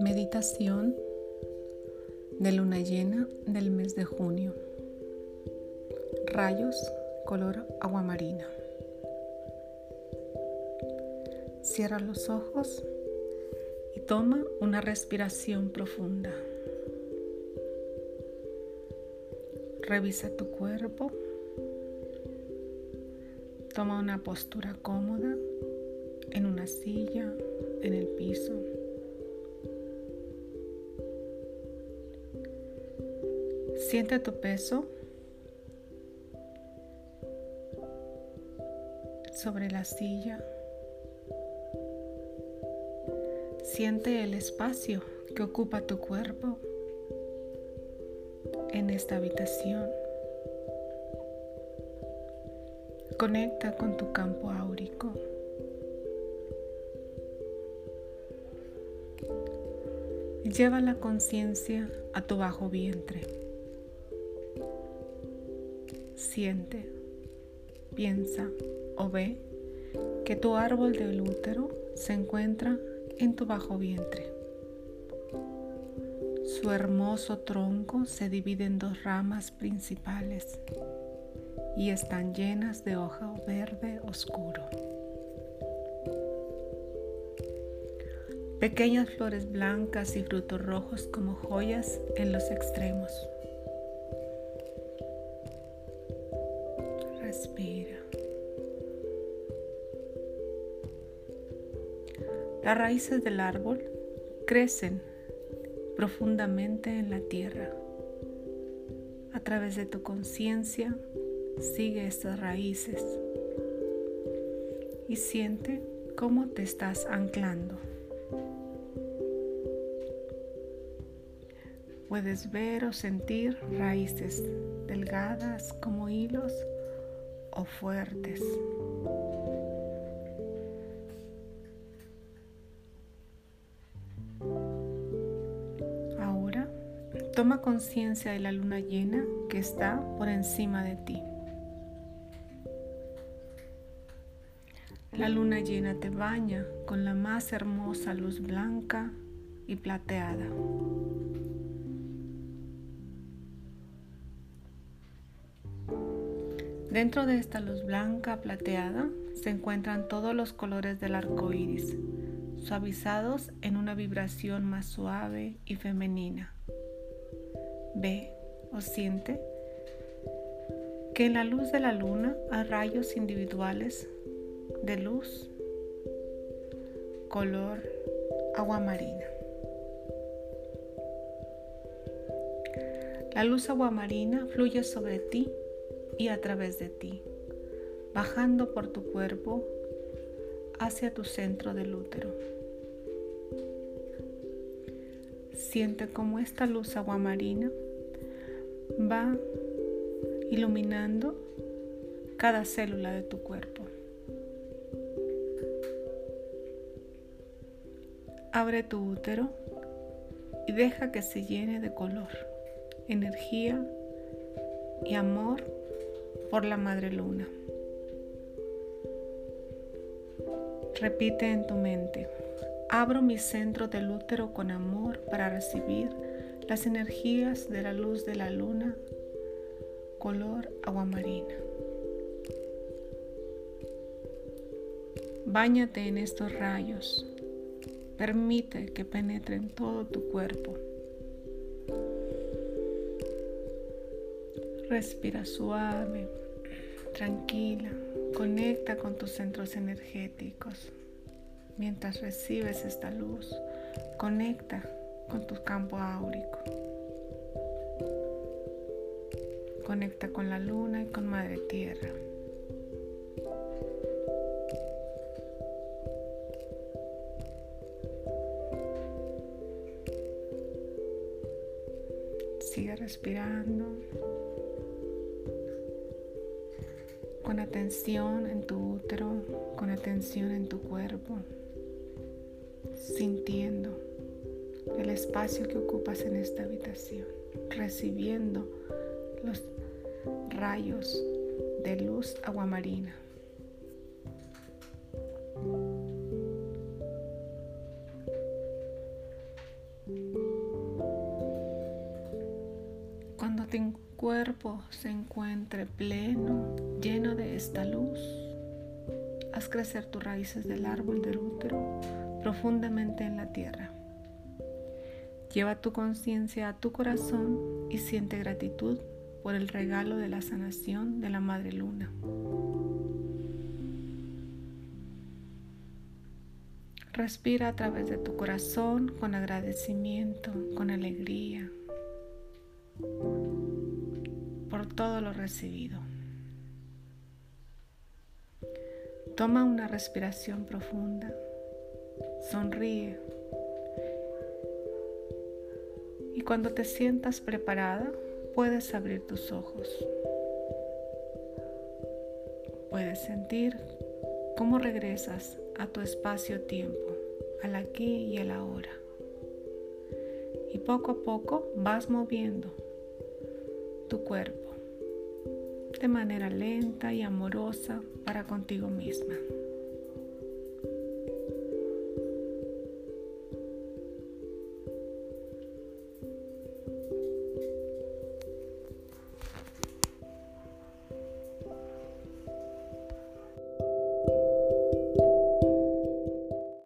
Meditación de luna llena del mes de junio. Rayos color aguamarina. Cierra los ojos y toma una respiración profunda. Revisa tu cuerpo. Toma una postura cómoda en una silla, en el piso. Siente tu peso sobre la silla. Siente el espacio que ocupa tu cuerpo en esta habitación. Conecta con tu campo áurico. Lleva la conciencia a tu bajo vientre. Siente, piensa o ve que tu árbol del útero se encuentra en tu bajo vientre. Su hermoso tronco se divide en dos ramas principales y están llenas de hoja verde oscuro. Pequeñas flores blancas y frutos rojos como joyas en los extremos. Respira. Las raíces del árbol crecen profundamente en la tierra. A través de tu conciencia, sigue estas raíces y siente cómo te estás anclando. Puedes ver o sentir raíces delgadas como hilos o fuertes. Toma conciencia de la luna llena que está por encima de ti. La luna llena te baña con la más hermosa luz blanca y plateada. Dentro de esta luz blanca plateada se encuentran todos los colores del arco iris, suavizados en una vibración más suave y femenina ve o siente que en la luz de la luna hay rayos individuales de luz color agua marina. La luz agua marina fluye sobre ti y a través de ti, bajando por tu cuerpo hacia tu centro del útero. Siente como esta luz aguamarina va iluminando cada célula de tu cuerpo. Abre tu útero y deja que se llene de color, energía y amor por la madre luna. Repite en tu mente. Abro mi centro del útero con amor para recibir las energías de la luz de la luna color aguamarina. Báñate en estos rayos. Permite que penetren todo tu cuerpo. Respira suave, tranquila. Conecta con tus centros energéticos. Mientras recibes esta luz, conecta con tu campo áurico. Conecta con la luna y con Madre Tierra. Respirando con atención en tu útero, con atención en tu cuerpo sintiendo el espacio que ocupas en esta habitación, recibiendo los rayos de luz aguamarina. Tu cuerpo se encuentre pleno, lleno de esta luz, haz crecer tus raíces del árbol del útero profundamente en la tierra. Lleva tu conciencia a tu corazón y siente gratitud por el regalo de la sanación de la Madre Luna. Respira a través de tu corazón con agradecimiento, con alegría todo lo recibido. Toma una respiración profunda, sonríe y cuando te sientas preparada puedes abrir tus ojos. Puedes sentir cómo regresas a tu espacio-tiempo, al aquí y al ahora. Y poco a poco vas moviendo tu cuerpo de manera lenta y amorosa para contigo misma.